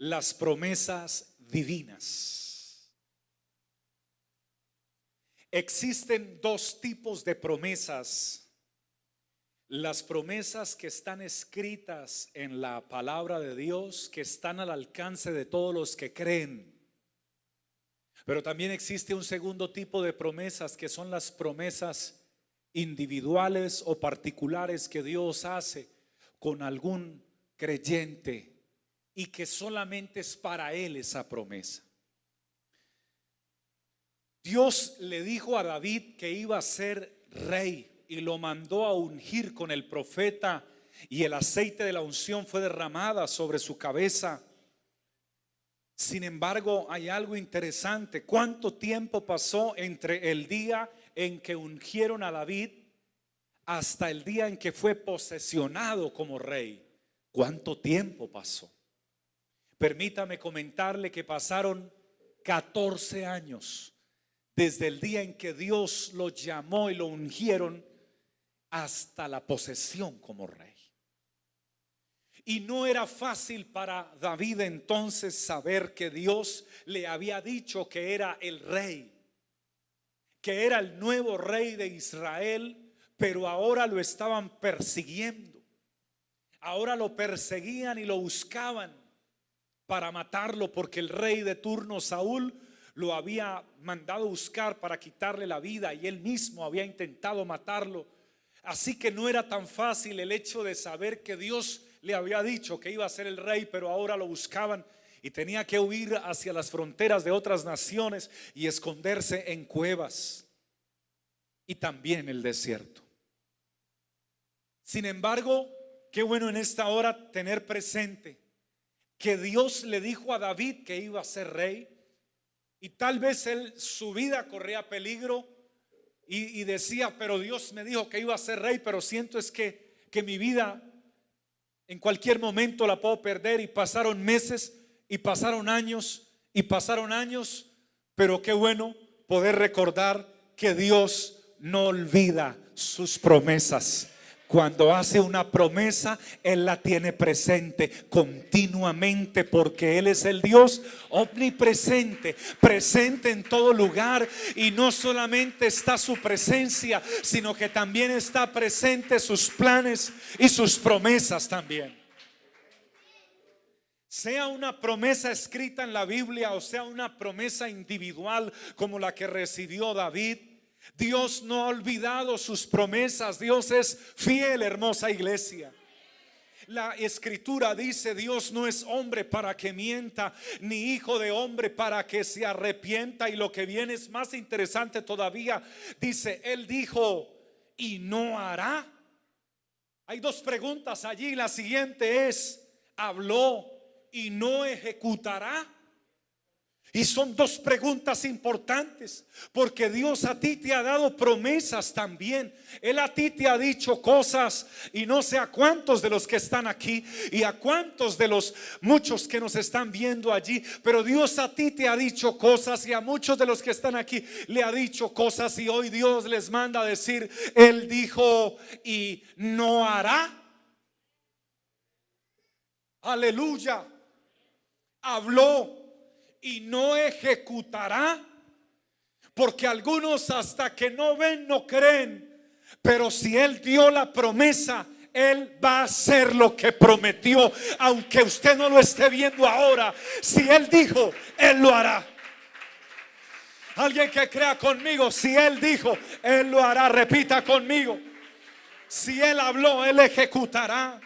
las promesas divinas. Existen dos tipos de promesas. Las promesas que están escritas en la palabra de Dios, que están al alcance de todos los que creen. Pero también existe un segundo tipo de promesas que son las promesas individuales o particulares que Dios hace con algún creyente y que solamente es para él esa promesa. Dios le dijo a David que iba a ser rey y lo mandó a ungir con el profeta y el aceite de la unción fue derramada sobre su cabeza. Sin embargo, hay algo interesante. ¿Cuánto tiempo pasó entre el día en que ungieron a David hasta el día en que fue posesionado como rey? ¿Cuánto tiempo pasó? Permítame comentarle que pasaron 14 años desde el día en que Dios lo llamó y lo ungieron hasta la posesión como rey. Y no era fácil para David entonces saber que Dios le había dicho que era el rey, que era el nuevo rey de Israel, pero ahora lo estaban persiguiendo. Ahora lo perseguían y lo buscaban para matarlo porque el rey de turno Saúl lo había mandado buscar para quitarle la vida y él mismo había intentado matarlo. Así que no era tan fácil el hecho de saber que Dios le había dicho que iba a ser el rey, pero ahora lo buscaban y tenía que huir hacia las fronteras de otras naciones y esconderse en cuevas y también el desierto. Sin embargo, qué bueno en esta hora tener presente que Dios le dijo a David que iba a ser rey y tal vez él su vida corría peligro y, decía, pero Dios me dijo que iba a ser rey, pero siento es que, que mi vida en cualquier momento la puedo perder y pasaron meses y pasaron años y pasaron años, pero qué bueno poder recordar que Dios no olvida sus promesas. Cuando hace una promesa, Él la tiene presente continuamente porque Él es el Dios omnipresente, presente en todo lugar. Y no solamente está su presencia, sino que también está presente sus planes y sus promesas también. Sea una promesa escrita en la Biblia o sea una promesa individual como la que recibió David, Dios no ha olvidado sus promesas. Dios es fiel, hermosa iglesia. La escritura dice, Dios no es hombre para que mienta, ni hijo de hombre para que se arrepienta. Y lo que viene es más interesante todavía. Dice, Él dijo, y no hará. Hay dos preguntas allí. La siguiente es, habló y no ejecutará. Y son dos preguntas importantes, porque Dios a ti te ha dado promesas también. Él a ti te ha dicho cosas y no sé a cuántos de los que están aquí y a cuántos de los muchos que nos están viendo allí, pero Dios a ti te ha dicho cosas y a muchos de los que están aquí le ha dicho cosas y hoy Dios les manda a decir, Él dijo y no hará. Aleluya. Habló y no ejecutará. Porque algunos hasta que no ven no creen. Pero si Él dio la promesa, Él va a hacer lo que prometió. Aunque usted no lo esté viendo ahora. Si Él dijo, Él lo hará. Alguien que crea conmigo, si Él dijo, Él lo hará. Repita conmigo. Si Él habló, Él ejecutará.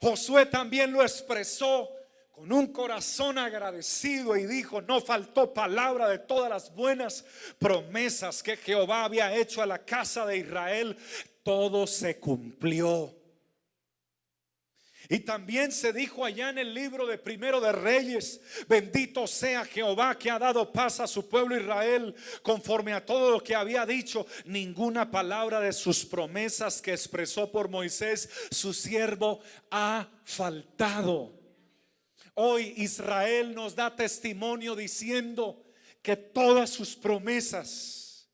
Josué también lo expresó con un corazón agradecido y dijo, no faltó palabra de todas las buenas promesas que Jehová había hecho a la casa de Israel, todo se cumplió. Y también se dijo allá en el libro de Primero de Reyes, bendito sea Jehová que ha dado paz a su pueblo Israel, conforme a todo lo que había dicho, ninguna palabra de sus promesas que expresó por Moisés, su siervo, ha faltado. Hoy Israel nos da testimonio diciendo que todas sus promesas,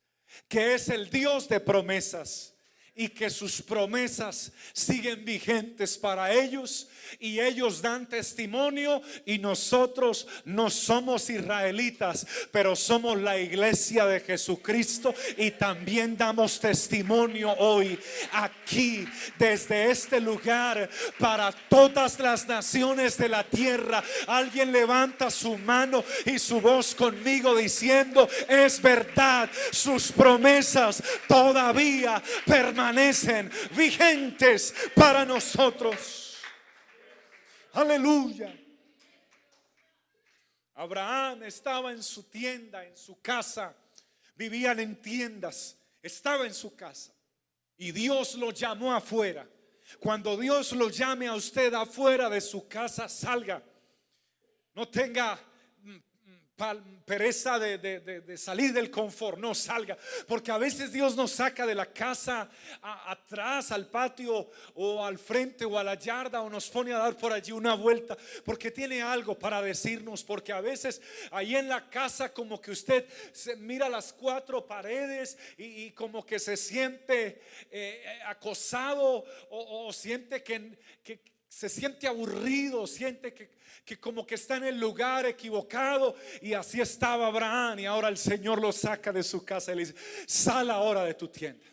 que es el Dios de promesas, y que sus promesas siguen vigentes para ellos y ellos dan testimonio y nosotros no somos israelitas, pero somos la iglesia de Jesucristo y también damos testimonio hoy aquí desde este lugar para todas las naciones de la tierra. Alguien levanta su mano y su voz conmigo diciendo, es verdad, sus promesas todavía permanecen vigentes para nosotros. Aleluya. Abraham estaba en su tienda, en su casa. Vivían en tiendas. Estaba en su casa. Y Dios lo llamó afuera. Cuando Dios lo llame a usted afuera de su casa, salga. No tenga pereza de, salir del confort, no salga. Porque a veces Dios nos saca de la casa atrás, al patio o al frente o a la yarda o nos pone a dar por allí una vuelta porque tiene algo para decirnos. Porque a veces ahí en la casa como que usted se mira las cuatro paredes y, como que se siente eh, acosado o, siente que se siente aburrido, siente que que como que está en el lugar equivocado. Y así estaba Abraham. Y ahora el Señor lo saca de su casa y le dice, sal ahora de tu tienda.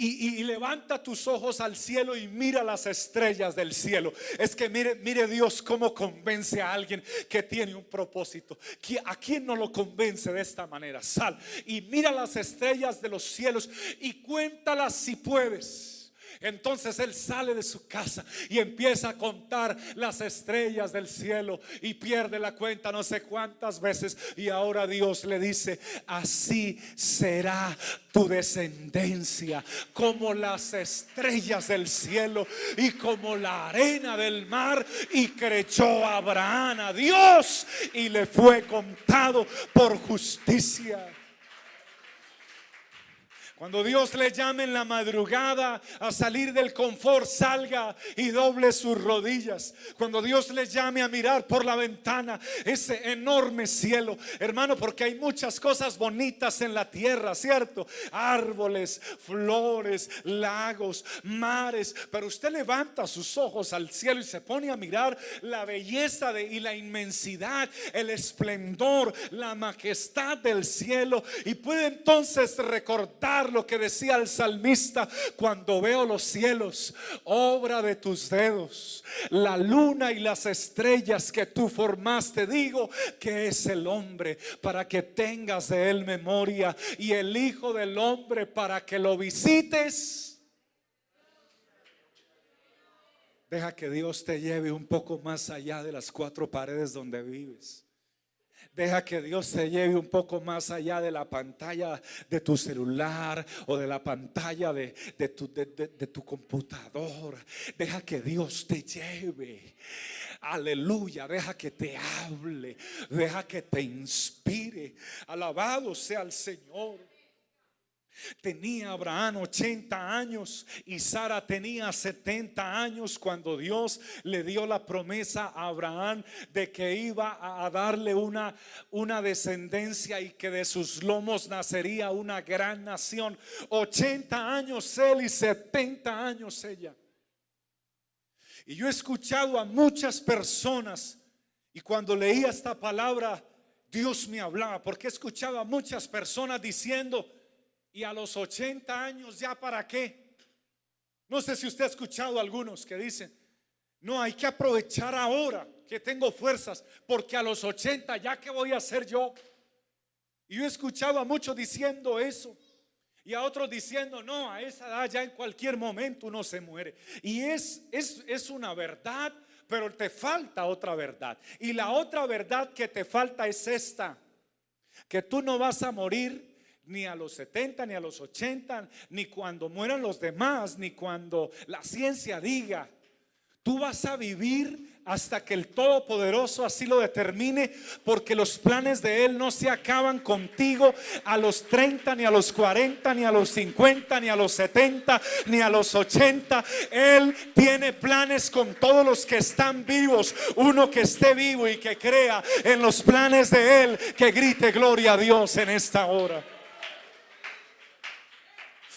Y, levanta tus ojos al cielo y mira las estrellas del cielo. Es que mire, mire Dios cómo convence a alguien que tiene un propósito. ¿A quién no lo convence de esta manera? Sal y mira las estrellas de los cielos y cuéntalas si puedes. Entonces él sale de su casa y empieza a contar las estrellas del cielo y pierde la cuenta no sé cuántas veces. Y ahora Dios le dice, así será tu descendencia como las estrellas del cielo y como la arena del mar. Y creyó Abraham a Dios y le fue contado por justicia. Cuando Dios le llame en la madrugada a salir del confort, salga y doble sus rodillas. Cuando Dios le llame a mirar por la ventana ese enorme cielo, hermano, porque hay muchas cosas bonitas en la tierra, ¿cierto? Árboles, flores, lagos, mares. Pero usted levanta sus ojos al cielo y se pone a mirar la belleza de, y la inmensidad, el esplendor, la majestad del cielo. Y puede entonces recordar lo que decía el salmista, cuando veo los cielos, obra de tus dedos, la luna y las estrellas que tú formaste, digo que es el hombre para que tengas de él memoria y el Hijo del Hombre para que lo visites. Deja que Dios te lleve un poco más allá de las cuatro paredes donde vives. Deja que Dios te lleve un poco más allá de la pantalla de tu celular o de la pantalla de, tu, de, tu computador. Deja que Dios te lleve. Aleluya, deja que te hable, deja que te inspire. Alabado sea el Señor. Tenía Abraham 80 años y Sara tenía 70 años cuando Dios le dio la promesa a Abraham de que iba a darle una, una descendencia y que de sus lomos nacería una gran nación. 80 años él y 70 años ella. Y yo he escuchado a muchas personas y cuando leía esta palabra Dios me hablaba porque he escuchado a muchas personas diciendo, y a los 80 años ya para qué. No sé si usted ha escuchado algunos que dicen, no, hay que aprovechar ahora que tengo fuerzas, porque a los 80 ya que voy a hacer yo. Y yo he escuchado a muchos diciendo eso. Y a otros diciendo, no, a esa edad ya en cualquier momento uno se muere. Y es, es, es una verdad, pero te falta otra verdad. Y la otra verdad que te falta es esta, que tú no vas a morir ni a los 70, ni a los 80, ni cuando mueran los demás, ni cuando la ciencia diga. Tú vas a vivir hasta que el Todopoderoso así lo determine, porque los planes de Él no se acaban contigo a los 30, ni a los 40, ni a los 50, ni a los 70, ni a los 80. Él tiene planes con todos los que están vivos. Uno que esté vivo y que crea en los planes de Él, que grite gloria a Dios en esta hora.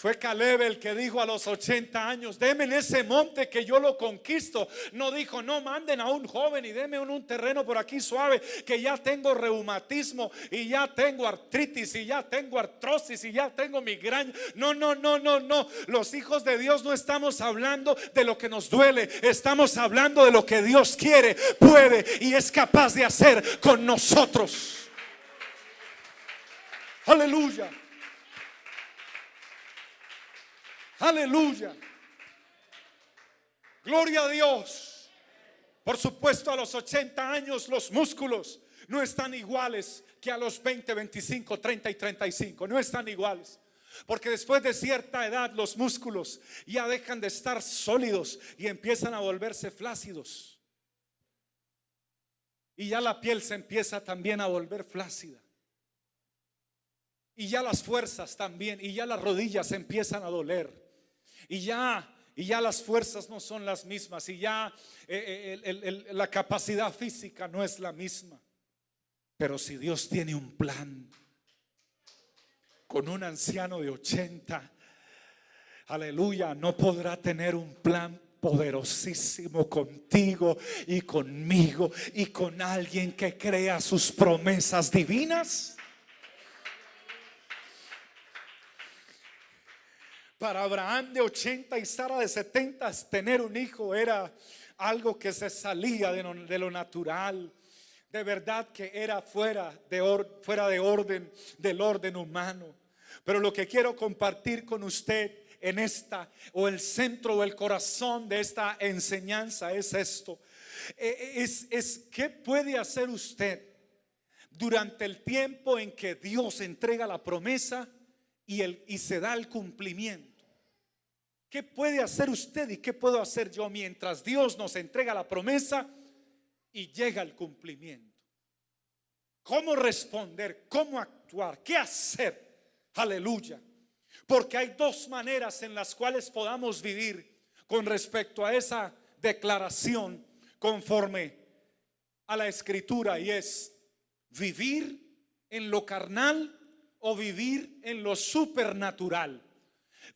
Fue Caleb el que dijo a los 80 años, deme en ese monte que yo lo conquisto. No dijo, no manden a un joven y deme un, terreno por aquí suave, que ya tengo reumatismo y ya tengo artritis y ya tengo artrosis y ya tengo migraña. No, no, no, no, no. Los hijos de Dios no estamos hablando de lo que nos duele, estamos hablando de lo que Dios quiere, puede y es capaz de hacer con nosotros. Aleluya. Aleluya. Gloria a Dios. Por supuesto, a los 80 años los músculos no están iguales que a los 20, 25, 30 y 35. No están iguales. Porque después de cierta edad los músculos ya dejan de estar sólidos y empiezan a volverse flácidos. Y ya la piel se empieza también a volver flácida. Y ya las fuerzas también, y ya las rodillas empiezan a doler y ya y ya las fuerzas no son las mismas y ya eh, eh, la capacidad física no es la misma. Pero si Dios tiene un plan con un anciano de 80, aleluya, no podrá tener un plan poderosísimo contigo y conmigo y con alguien que crea sus promesas divinas. Para Abraham de 80 y Sara de 70, tener un hijo era algo que se salía de lo, natural. De verdad que era fuera de, fuera de orden, del orden humano. Pero lo que quiero compartir con usted en esta, o el centro o el corazón de esta enseñanza es esto. E, e, es, es qué puede hacer usted durante el tiempo en que Dios entrega la promesa y, el, y se da el cumplimiento. ¿Qué puede hacer usted y qué puedo hacer yo mientras Dios nos entrega la promesa y llega el cumplimiento? ¿Cómo responder? ¿Cómo actuar? ¿Qué hacer? Aleluya. Porque hay dos maneras en las cuales podamos vivir con respecto a esa declaración conforme a la escritura y es vivir en lo carnal o vivir en lo supernatural.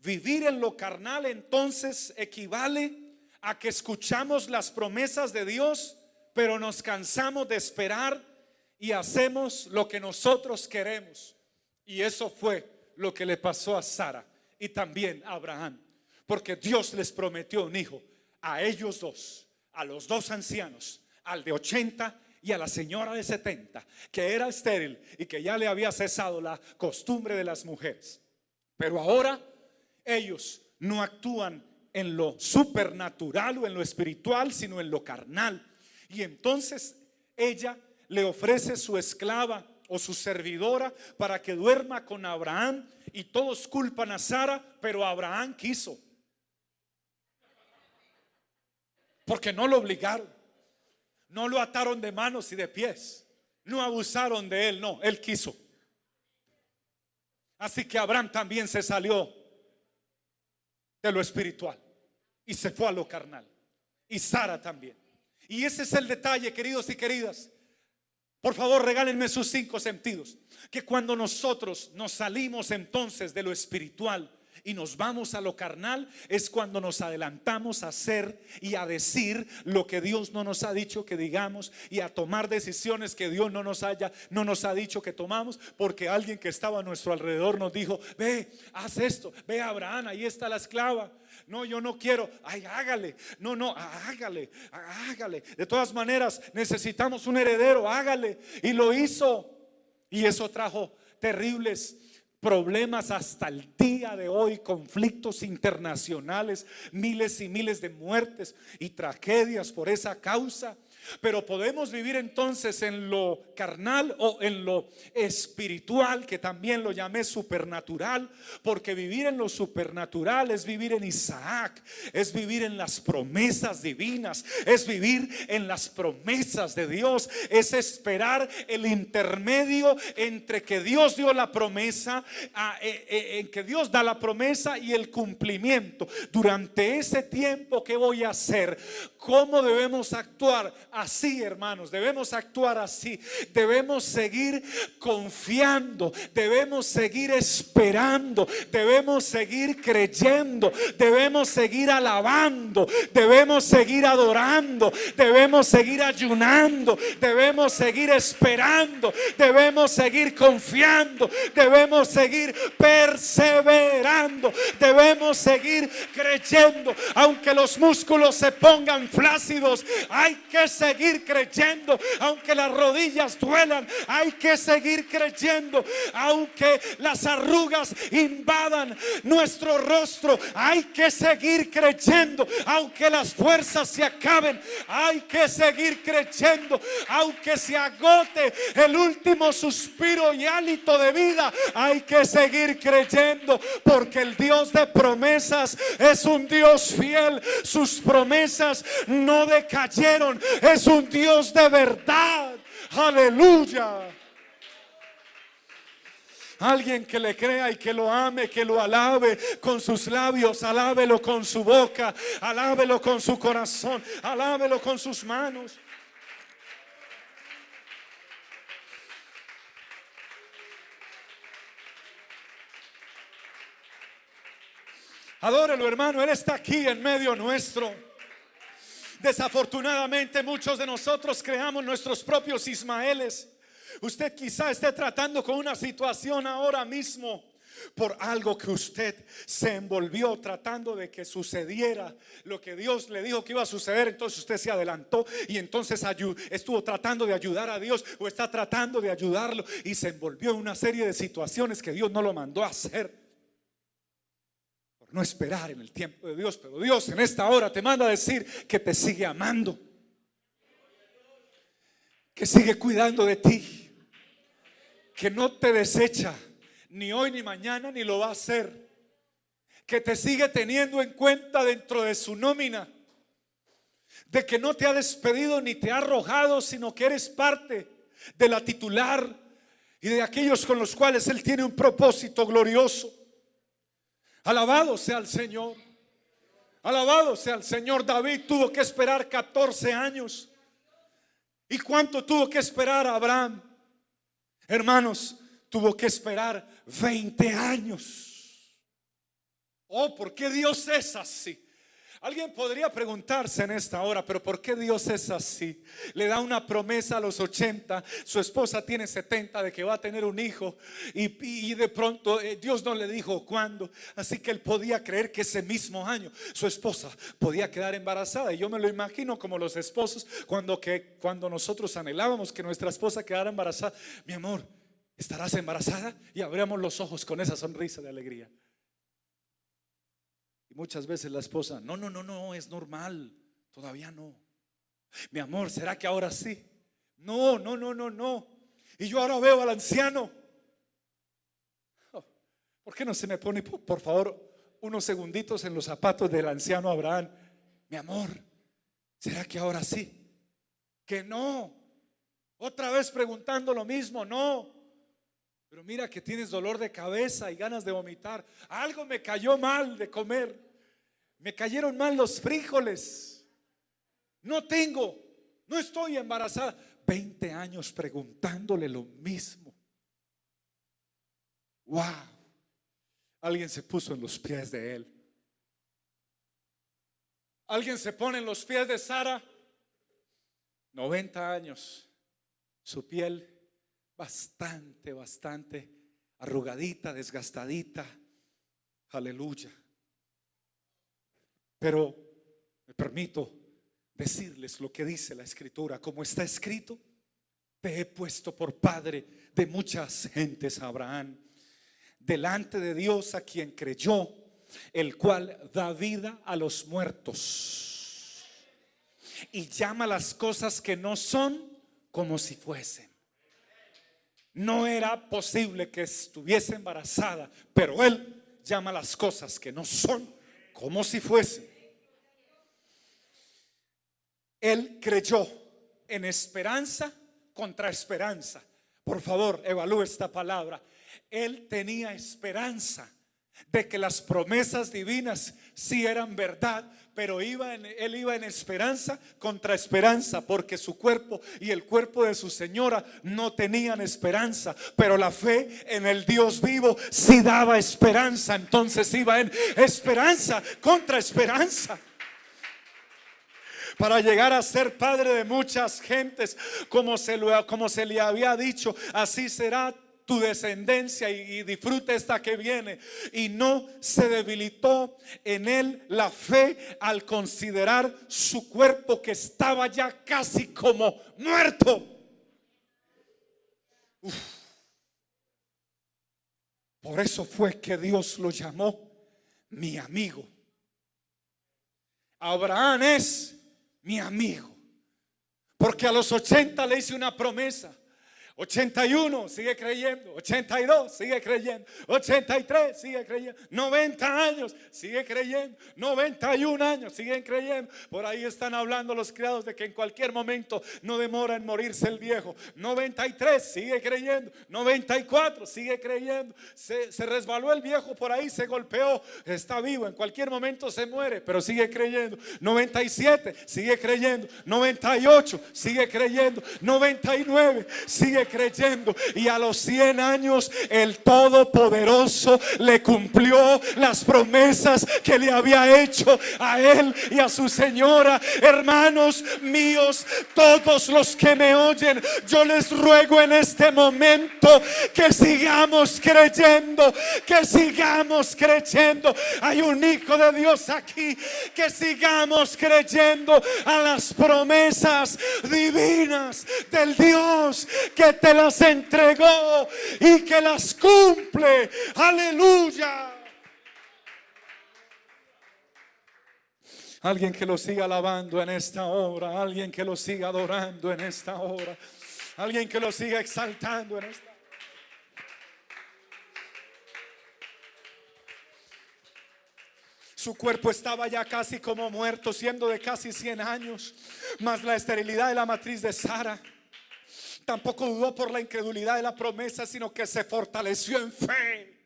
Vivir en lo carnal entonces equivale a que escuchamos las promesas de Dios, pero nos cansamos de esperar y hacemos lo que nosotros queremos. Y eso fue lo que le pasó a Sara y también a Abraham, porque Dios les prometió un hijo a ellos dos, a los dos ancianos, al de 80 y a la señora de 70, que era estéril y que ya le había cesado la costumbre de las mujeres. Pero ahora ellos no actúan en lo supernatural o en lo espiritual, sino en lo carnal. Y entonces ella le ofrece su esclava o su servidora para que duerma con Abraham y todos culpan a Sara, pero Abraham quiso. Porque no lo obligaron, no lo ataron de manos y de pies, no abusaron de él, no, él quiso. Así que Abraham también se salió de lo espiritual y se fue a lo carnal. Y Sara también. Y ese es el detalle, queridos y queridas. Por favor, regálenme sus cinco sentidos. Que cuando nosotros nos salimos entonces de lo espiritual y nos vamos a lo carnal, es cuando nos adelantamos a hacer y a decir lo que Dios no nos ha dicho que digamos y a tomar decisiones que Dios no nos haya, no nos ha dicho que tomamos, porque alguien que estaba a nuestro alrededor nos dijo, ve, haz esto, ve a Abraham, ahí está la esclava. No, yo no quiero. Ay, hágale. No, no, hágale, hágale. De todas maneras, necesitamos un heredero, hágale. Y lo hizo. Y eso trajo terribles problemas hasta el día de hoy, conflictos internacionales, miles y miles de muertes y tragedias por esa causa. Pero podemos vivir entonces en lo carnal o en lo espiritual, que también lo llamé supernatural, porque vivir en lo supernatural es vivir en Isaac, es vivir en las promesas divinas, es vivir en las promesas de Dios, es esperar el intermedio entre que Dios dio la promesa, e, e, en que Dios da la promesa y el cumplimiento. Durante ese tiempo, ¿qué voy a hacer? ¿Cómo debemos actuar? Así, hermanos, debemos actuar así. Debemos seguir confiando, debemos seguir esperando, debemos seguir creyendo, debemos seguir alabando, debemos seguir adorando, debemos seguir ayunando, debemos seguir esperando, debemos seguir confiando, debemos seguir perseverando, debemos seguir creyendo, aunque los músculos se pongan flácidos, hay que seguir creyendo, aunque las rodillas duelan, hay que seguir creyendo, aunque las arrugas invadan nuestro rostro, hay que seguir creyendo, aunque las fuerzas se acaben, hay que seguir creyendo, aunque se agote el último suspiro y hálito de vida, hay que seguir creyendo, porque el Dios de promesas es un Dios fiel, sus promesas no decayeron, es un Dios de verdad. Aleluya. Alguien que le crea y que lo ame, que lo alabe con sus labios, alábelo con su boca, alábelo con su corazón, alábelo con sus manos. Adórelo, hermano, Él está aquí en medio nuestro. Desafortunadamente muchos de nosotros creamos nuestros propios Ismaeles. Usted quizá esté tratando con una situación ahora mismo por algo que usted se envolvió tratando de que sucediera lo que Dios le dijo que iba a suceder. Entonces usted se adelantó y entonces estuvo tratando de ayudar a Dios o está tratando de ayudarlo y se envolvió en una serie de situaciones que Dios no lo mandó a hacer no esperar en el tiempo de Dios, pero Dios en esta hora te manda a decir que te sigue amando, que sigue cuidando de ti, que no te desecha ni hoy ni mañana ni lo va a hacer, que te sigue teniendo en cuenta dentro de su nómina, de que no te ha despedido ni te ha arrojado, sino que eres parte de la titular y de aquellos con los cuales Él tiene un propósito glorioso. Alabado sea el Señor. Alabado sea el Señor. David tuvo que esperar 14 años. ¿Y cuánto tuvo que esperar Abraham? Hermanos, tuvo que esperar 20 años. Oh, ¿por qué Dios es así? Alguien podría preguntarse en esta hora, pero ¿por qué Dios es así? Le da una promesa a los 80, su esposa tiene 70 de que va a tener un hijo y, de pronto eh, Dios no le dijo cuándo, así que él podía creer que ese mismo año su esposa podía quedar embarazada. Y yo me lo imagino como los esposos cuando, que, cuando nosotros anhelábamos que nuestra esposa quedara embarazada. Mi amor, ¿estarás embarazada? Y abríamos los ojos con esa sonrisa de alegría. Muchas veces la esposa, no, no, no, no, es normal, todavía no. Mi amor, ¿será que ahora sí? No, no, no, no, no. Y yo ahora veo al anciano. Oh, ¿Por qué no se me pone, por favor, unos segunditos en los zapatos del anciano Abraham? Mi amor, ¿será que ahora sí? Que no. Otra vez preguntando lo mismo, no. Pero mira que tienes dolor de cabeza y ganas de vomitar. Algo me cayó mal de comer. Me cayeron mal los frijoles. No tengo, no estoy embarazada. 20 años preguntándole lo mismo. Wow. Alguien se puso en los pies de él. Alguien se pone en los pies de Sara. 90 años. Su piel bastante, bastante arrugadita, desgastadita. Aleluya. Pero me permito decirles lo que dice la escritura, como está escrito, te he puesto por padre de muchas gentes, Abraham, delante de Dios a quien creyó, el cual da vida a los muertos y llama las cosas que no son como si fuesen. No era posible que estuviese embarazada, pero él llama las cosas que no son como si fuese. Él creyó en esperanza contra esperanza. Por favor, evalúe esta palabra. Él tenía esperanza de que las promesas divinas sí eran verdad, pero iba en, él iba en esperanza contra esperanza, porque su cuerpo y el cuerpo de su señora no tenían esperanza, pero la fe en el Dios vivo sí daba esperanza, entonces iba en esperanza contra esperanza. Para llegar a ser padre de muchas gentes, como se, lo, como se le había dicho, así será tu descendencia y, disfrute esta que viene. Y no se debilitó en él la fe al considerar su cuerpo que estaba ya casi como muerto. Por eso fue que Dios lo llamó mi amigo. Abraham es mi amigo. Porque a los 80 le hice una promesa. 81 sigue creyendo, 82 sigue creyendo, 83 sigue creyendo, 90 años sigue creyendo, 91 años siguen creyendo. Por ahí están hablando los criados de que en cualquier momento no demora en morirse el viejo. 93 sigue creyendo, 94 sigue creyendo. Se, se resbaló el viejo por ahí, se golpeó, está vivo, en cualquier momento se muere, pero sigue creyendo. 97 sigue creyendo, 98 sigue creyendo, 99 sigue creyendo. Y a los 100 años el Todopoderoso le cumplió las promesas que le había hecho a él y a su señora. Hermanos míos, todos los que me oyen, yo les ruego en este momento que sigamos creyendo, que sigamos creyendo. Hay un hijo de Dios aquí, que sigamos creyendo a las promesas divinas del Dios que te las entregó y que las cumple. Aleluya. Alguien que lo siga alabando en esta hora, alguien que lo siga adorando en esta hora, alguien que lo siga exaltando en esta Su cuerpo estaba ya casi como muerto, siendo de casi 100 años, más la esterilidad de la matriz de Sara Tampoco dudó por la incredulidad de la promesa, sino que se fortaleció en fe.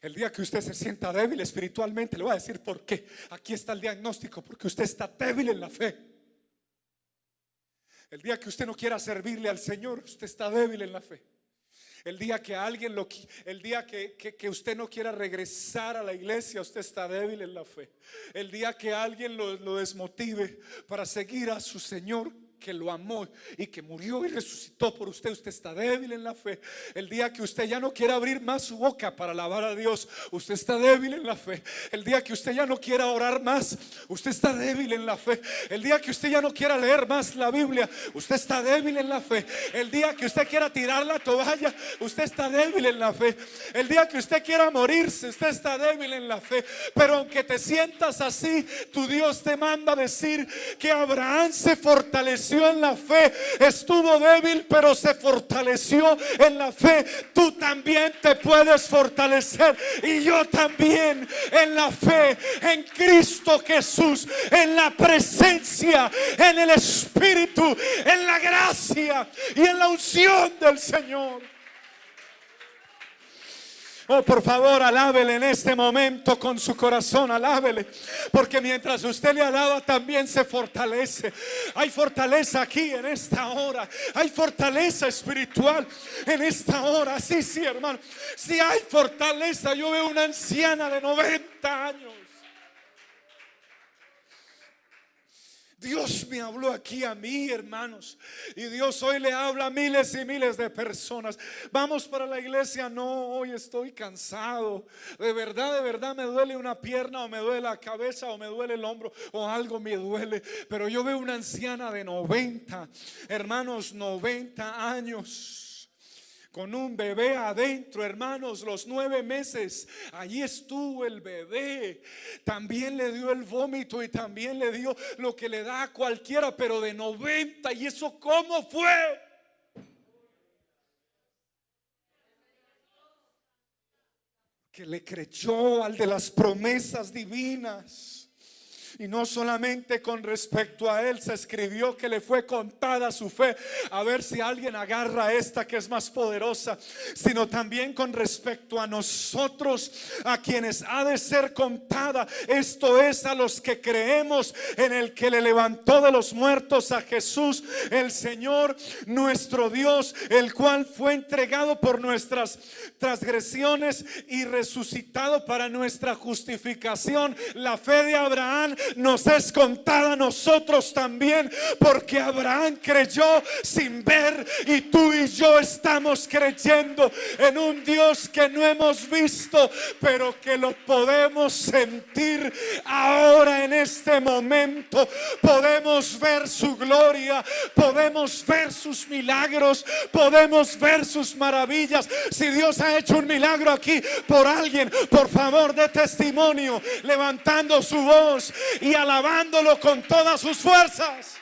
El día que usted se sienta débil espiritualmente, le voy a decir por qué. Aquí está el diagnóstico, porque usted está débil en la fe. El día que usted no quiera servirle al Señor, usted está débil en la fe. El día que alguien lo el día que, que, usted no quiera regresar a la iglesia, usted está débil en la fe. El día que alguien lo, lo desmotive para seguir a su Señor, que lo amó y que murió y resucitó por usted, usted está débil en la fe. El día que usted ya no quiere abrir más su boca para alabar a Dios, usted está débil en la fe. El día que usted ya no quiera orar más, usted está débil en la fe. El día que usted ya no quiera leer más la Biblia, usted está débil en la fe. El día que usted quiera tirar la toalla, usted está débil en la fe. El día que usted quiera morirse, usted está débil en la fe. Pero aunque te sientas así, tu Dios te manda decir que Abraham se fortaleció en la fe, estuvo débil, pero se fortaleció en la fe. Tú también te puedes fortalecer y yo también en la fe, en Cristo Jesús, en la presencia, en el Espíritu, en la gracia y en la unción del Señor. Oh, por favor, alábele en este momento con su corazón, alábele. Porque mientras usted le alaba, también se fortalece. Hay fortaleza aquí en esta hora. Hay fortaleza espiritual en esta hora. Sí, sí, hermano. Si hay fortaleza, yo veo una anciana de 90 años Dios me habló aquí a mí, hermanos. Y Dios hoy le habla a miles y miles de personas. Vamos para la iglesia. No, hoy estoy cansado. De verdad, de verdad me duele una pierna o me duele la cabeza o me duele el hombro o algo me duele. Pero yo veo una anciana de 90, hermanos, 90 años con un bebé adentro, hermanos, los nueve meses. Allí estuvo el bebé. También le dio el vómito y también le dio lo que le da a cualquiera, pero de 90. ¿Y eso cómo fue? Que le creyó al de las promesas divinas. Y no solamente con respecto a él se escribió que le fue contada su fe, a ver si alguien agarra esta que es más poderosa, sino también con respecto a nosotros, a quienes ha de ser contada. Esto es a los que creemos en el que le levantó de los muertos a Jesús, el Señor, nuestro Dios, el cual fue entregado por nuestras transgresiones y resucitado para nuestra justificación. La fe de Abraham nos es contada a nosotros también, porque Abraham creyó sin ver y tú y yo estamos creyendo en un Dios que no hemos visto, pero que lo podemos sentir ahora en este momento. Podemos ver sus maravillas. Si Dios ha hecho un milagro aquí por alguien, por favor, de testimonio, levantando su voz y alabándolo con todas sus fuerzas.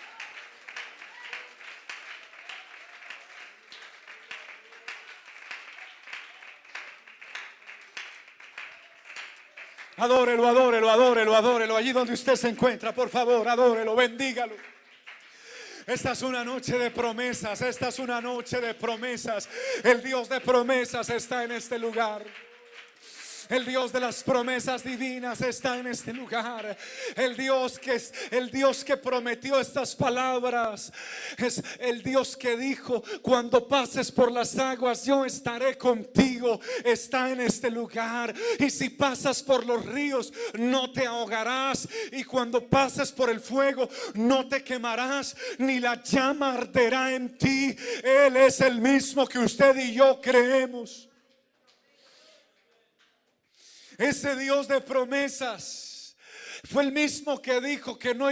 Adórelo, adórelo, adórelo, adórelo. Allí donde usted se encuentra, por favor, adórelo, bendígalo. Esta es una noche de promesas, esta es una noche de promesas. El Dios de promesas está en este lugar. El Dios de las promesas divinas está en este lugar. El Dios que es el Dios que prometió estas palabras. Es el Dios que dijo, cuando pases por las aguas, yo estaré contigo. Está en este lugar. Y si pasas por los ríos, no te ahogarás. Y cuando pases por el fuego, no te quemarás, ni la llama arderá en ti. Él es el mismo que usted y yo creemos. Ese Dios de promesas fue el mismo que dijo que no,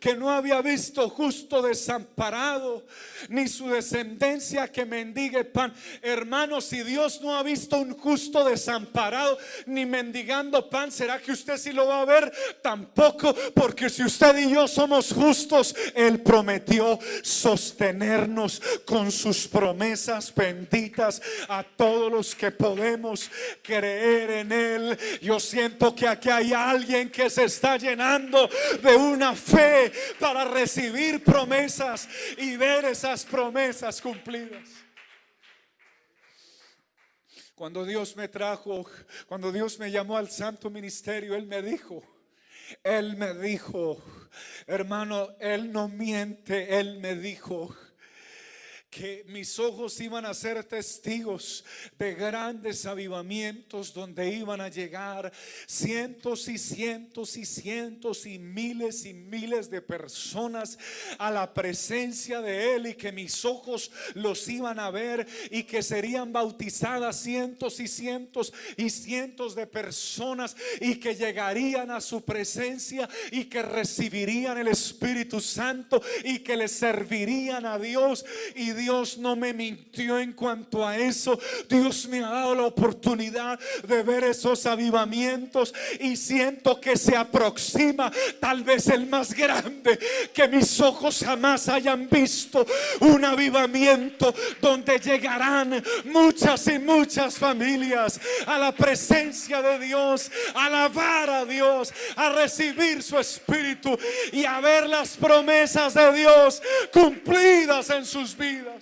que no había visto justo desamparado, ni su descendencia que mendigue pan. Hermanos, si Dios no ha visto un justo desamparado, ni mendigando pan, ¿será que usted sí lo va a ver? Tampoco, porque si usted y yo somos justos, Él prometió sostenernos con sus promesas benditas a todos los que podemos creer en Él. Yo siento que aquí hay alguien que se está llenando de una fe para recibir promesas y ver esas promesas cumplidas. Cuando Dios me trajo, cuando Dios me llamó al santo ministerio, Él me dijo, Él me dijo, hermano, Él no miente, Él me dijo, que mis ojos iban a ser testigos de grandes avivamientos donde iban a llegar cientos y cientos y cientos y miles y miles de personas a la presencia de Él y que mis ojos los iban a ver y que serían bautizadas cientos y cientos y cientos de personas y que llegarían a su presencia y que recibirían el Espíritu Santo y que le servirían a Dios y Dios Dios no me mintió en cuanto a eso. Dios me ha dado la oportunidad de ver esos avivamientos y siento que se aproxima tal vez el más grande que mis ojos jamás hayan visto. Un avivamiento donde llegarán muchas y muchas familias a la presencia de Dios, a alabar a Dios, a recibir su espíritu y a ver las promesas de Dios cumplidas en sus vidas.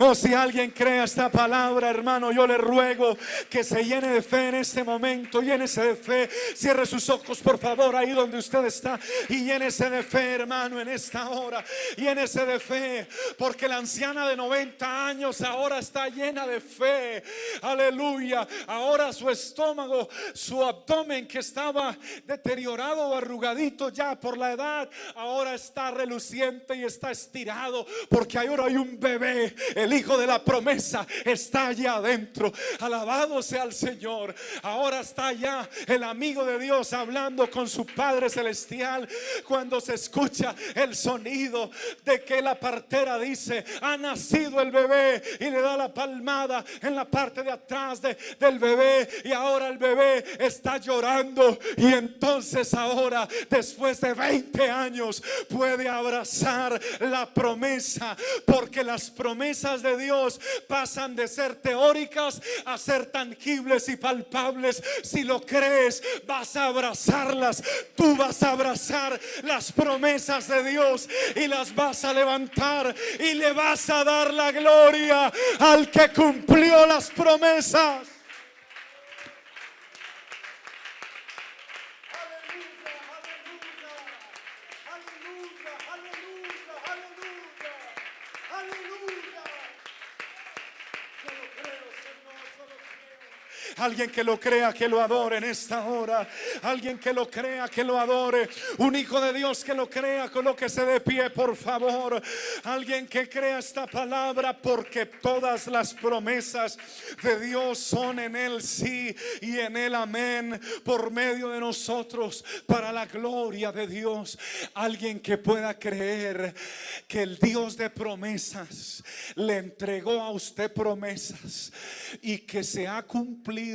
Oh, si alguien cree esta palabra, hermano, yo le ruego que se llene de fe en este momento. Llénese de fe. Cierre sus ojos, por favor, ahí donde usted está. Y llénese de fe, hermano, en esta hora. Llénese de fe. Porque la anciana de 90 años ahora está llena de fe. Aleluya. Ahora su estómago, su abdomen que estaba deteriorado o arrugadito ya por la edad, ahora está reluciente y está estirado. Porque ahora hay un bebé. Hijo de la promesa está allá adentro. Alabado sea el Señor. Ahora está allá el amigo de Dios hablando con su Padre Celestial. Cuando se escucha el sonido de que la partera dice, ha nacido el bebé y le da la palmada en la parte de atrás del bebé. Y ahora el bebé está llorando. Y entonces ahora, después de 20 años, puede abrazar la promesa. Porque las promesas de Dios pasan de ser teóricas a ser tangibles y palpables. Si lo crees, vas a abrazarlas. Tú vas a abrazar las promesas de Dios y las vas a levantar y le vas a dar la gloria al que cumplió las promesas. Alguien que lo crea, que lo adore en esta hora. Alguien que lo crea, que lo adore. Un hijo de Dios que lo crea, colóquese de pie, por favor. Alguien que crea esta palabra porque todas las promesas de Dios son en Él sí y en Él amén por medio de nosotros para la gloria de Dios. Alguien que pueda creer que el Dios de promesas le entregó a usted promesas y que se ha cumplido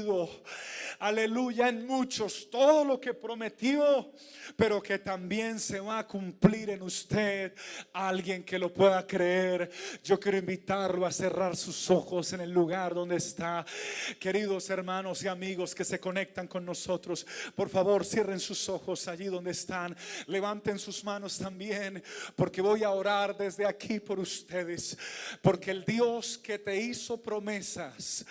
aleluya, en muchos, todo lo que prometió, pero que también se va a cumplir en usted. Alguien que lo pueda creer. Yo quiero invitarlo a cerrar sus ojos en el lugar donde está. Queridos hermanos y amigos que se conectan con nosotros, por favor, cierren sus ojos allí donde están. Levanten sus manos también, porque voy a orar desde aquí por ustedes. Porque el Dios que te hizo promesas,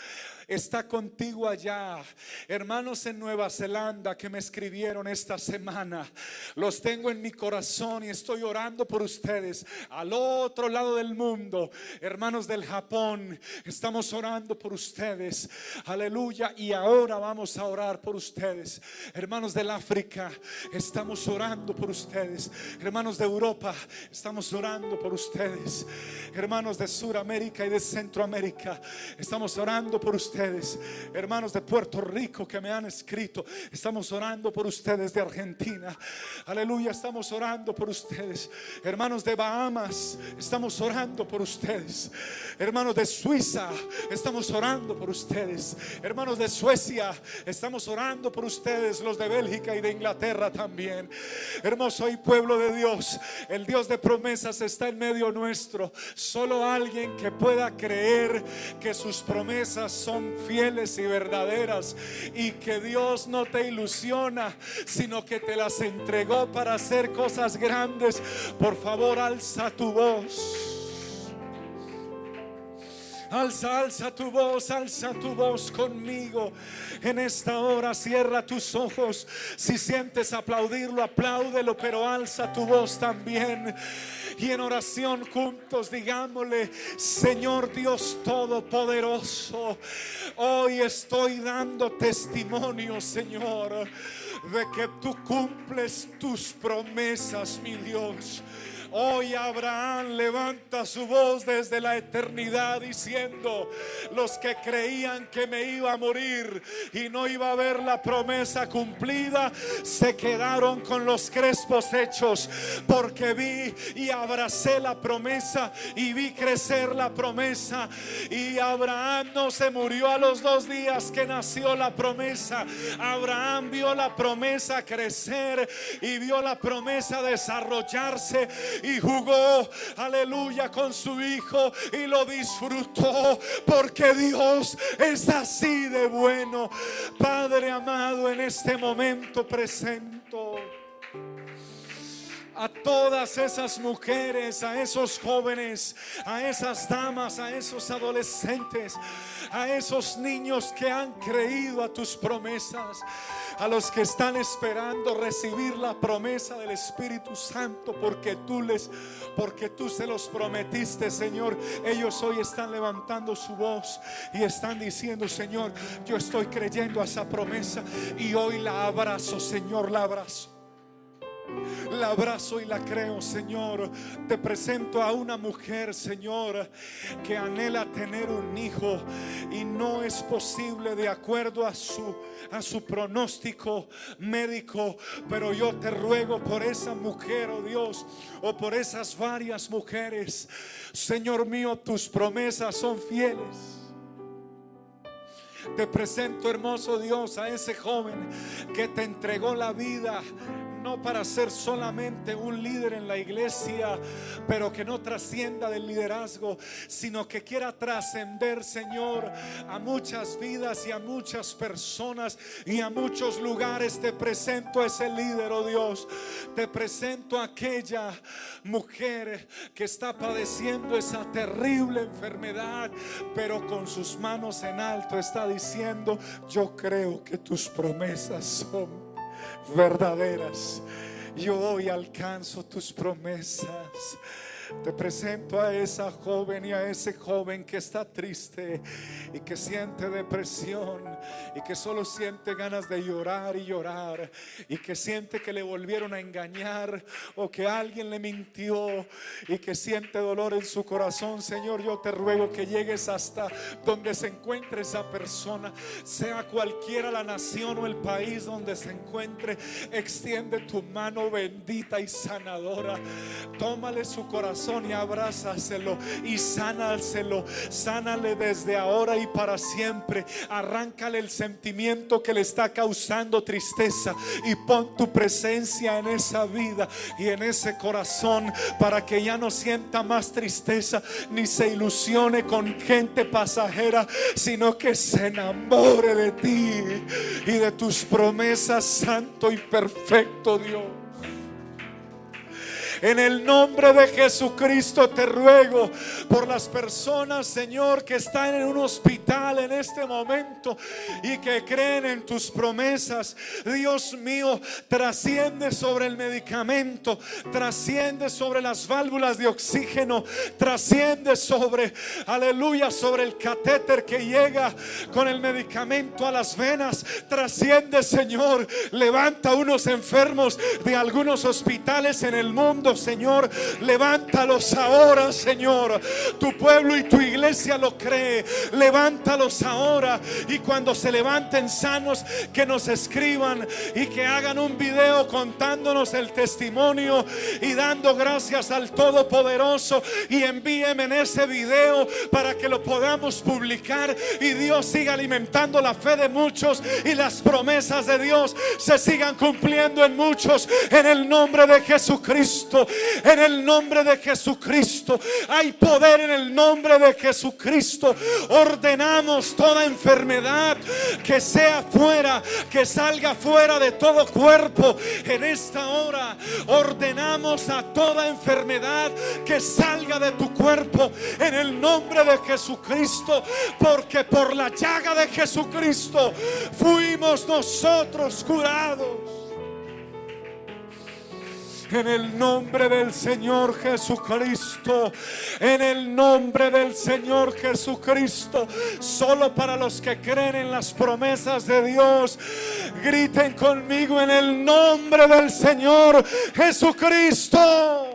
está contigo allá. Hermanos en Nueva Zelanda que me escribieron esta semana, los tengo en mi corazón y estoy orando por ustedes. Al otro lado del mundo, hermanos del Japón, estamos orando por ustedes. Aleluya. Y ahora vamos a orar por ustedes. Hermanos del África, estamos orando por ustedes. Hermanos de Europa, estamos orando por ustedes. Hermanos de Suramérica y de Centroamérica, estamos orando por ustedes hermanos de Puerto Rico que me han escrito, estamos orando por ustedes de Argentina, aleluya, estamos orando por ustedes, hermanos de Bahamas, estamos orando por ustedes, hermanos de Suiza, estamos orando por ustedes, hermanos de Suecia, estamos orando por ustedes, los de Bélgica y de Inglaterra también, hermoso y pueblo de Dios, el Dios de promesas está en medio nuestro, solo alguien que pueda creer que sus promesas son fieles y verdaderas y que Dios no te ilusiona, sino que te las entregó para hacer cosas grandes. Por favor, alza tu voz. Alza, alza tu voz, alza tu voz conmigo. En esta hora cierra tus ojos. Si sientes aplaudirlo, apláudelo, pero alza tu voz también. Y en oración juntos digámosle, Señor Dios Todopoderoso, hoy estoy dando testimonio, Señor, de que tú cumples tus promesas, mi Dios. Hoy Abraham levanta su voz desde la eternidad diciendo, los que creían que me iba a morir y no iba a ver la promesa cumplida, se quedaron con los crespos hechos, porque vi y abracé la promesa y vi crecer la promesa. Y Abraham no se murió a los dos días que nació la promesa. Abraham vio la promesa crecer y vio la promesa desarrollarse y jugó, aleluya, con su hijo y lo disfrutó porque Dios es así de bueno. Padre amado, en este momento presento a todas esas mujeres, a esos jóvenes, a esas damas, a esos adolescentes, a esos niños que han creído a tus promesas, a los que están esperando recibir la promesa del Espíritu Santo porque tú les porque tú se los prometiste, Señor. Ellos hoy están levantando su voz y están diciendo, Señor, yo estoy creyendo a esa promesa y hoy la abrazo, Señor, la abrazo. La abrazo y la creo, Señor. Te presento a una mujer, Señor, que anhela tener un hijo y no es posible de acuerdo a su a su pronóstico médico, pero yo te ruego por esa mujer, oh Dios, o por esas varias mujeres. Señor mío, tus promesas son fieles. Te presento, hermoso Dios, a ese joven que te entregó la vida no para ser solamente un líder en la iglesia, pero que no trascienda del liderazgo, sino que quiera trascender, Señor, a muchas vidas y a muchas personas y a muchos lugares. Te presento a ese líder, oh Dios. Te presento a aquella mujer que está padeciendo esa terrible enfermedad, pero con sus manos en alto está diciendo, yo creo que tus promesas son verdaderas. Yo hoy alcanzo tus promesas. Te presento a esa joven y a ese joven que está triste y que siente depresión y que solo siente ganas de llorar y llorar y que siente que le volvieron a engañar o que alguien le mintió y que siente dolor en su corazón. Señor, yo te ruego que llegues hasta donde se encuentre esa persona, sea cualquiera la nación o el país donde se encuentre. Extiende tu mano bendita y sanadora. Tómale su corazón y abrázaselo y sánaselo. Sánale desde ahora y para siempre. Arráncale el sentimiento que le está causando tristeza y pon tu presencia en esa vida y en ese corazón para que ya no sienta más tristeza ni se ilusione con gente pasajera, sino que se enamore de ti y de tus promesas, santo y perfecto Dios. En el nombre de Jesucristo te ruego por las personas, Señor, que están en un hospital en este momento y que creen en tus promesas. Dios mío, trasciende sobre el medicamento, trasciende sobre las válvulas de oxígeno, trasciende sobre, aleluya, sobre el catéter que llega con el medicamento a las venas. Trasciende, Señor. Levanta unos enfermos de algunos hospitales en el mundo Señor. Levántalos ahora, Señor. Tu pueblo y tu iglesia lo cree. Levántalos ahora. Y cuando se levanten sanos, que nos escriban y que hagan un video contándonos el testimonio y dando gracias al Todopoderoso. Y envíenme en ese video para que lo podamos publicar y Dios siga alimentando la fe de muchos y las promesas de Dios se sigan cumpliendo en muchos en el nombre de Jesucristo en el nombre de Jesucristo. Hay poder en el nombre de Jesucristo. Ordenamos toda enfermedad que sea fuera, que salga fuera de todo cuerpo. En esta hora ordenamos a toda enfermedad que salga de tu cuerpo en el nombre de Jesucristo. Porque por la llaga de Jesucristo fuimos nosotros curados en el nombre del Señor Jesucristo, en el nombre del Señor Jesucristo, solo para los que creen en las promesas de Dios, griten conmigo en el nombre del Señor Jesucristo.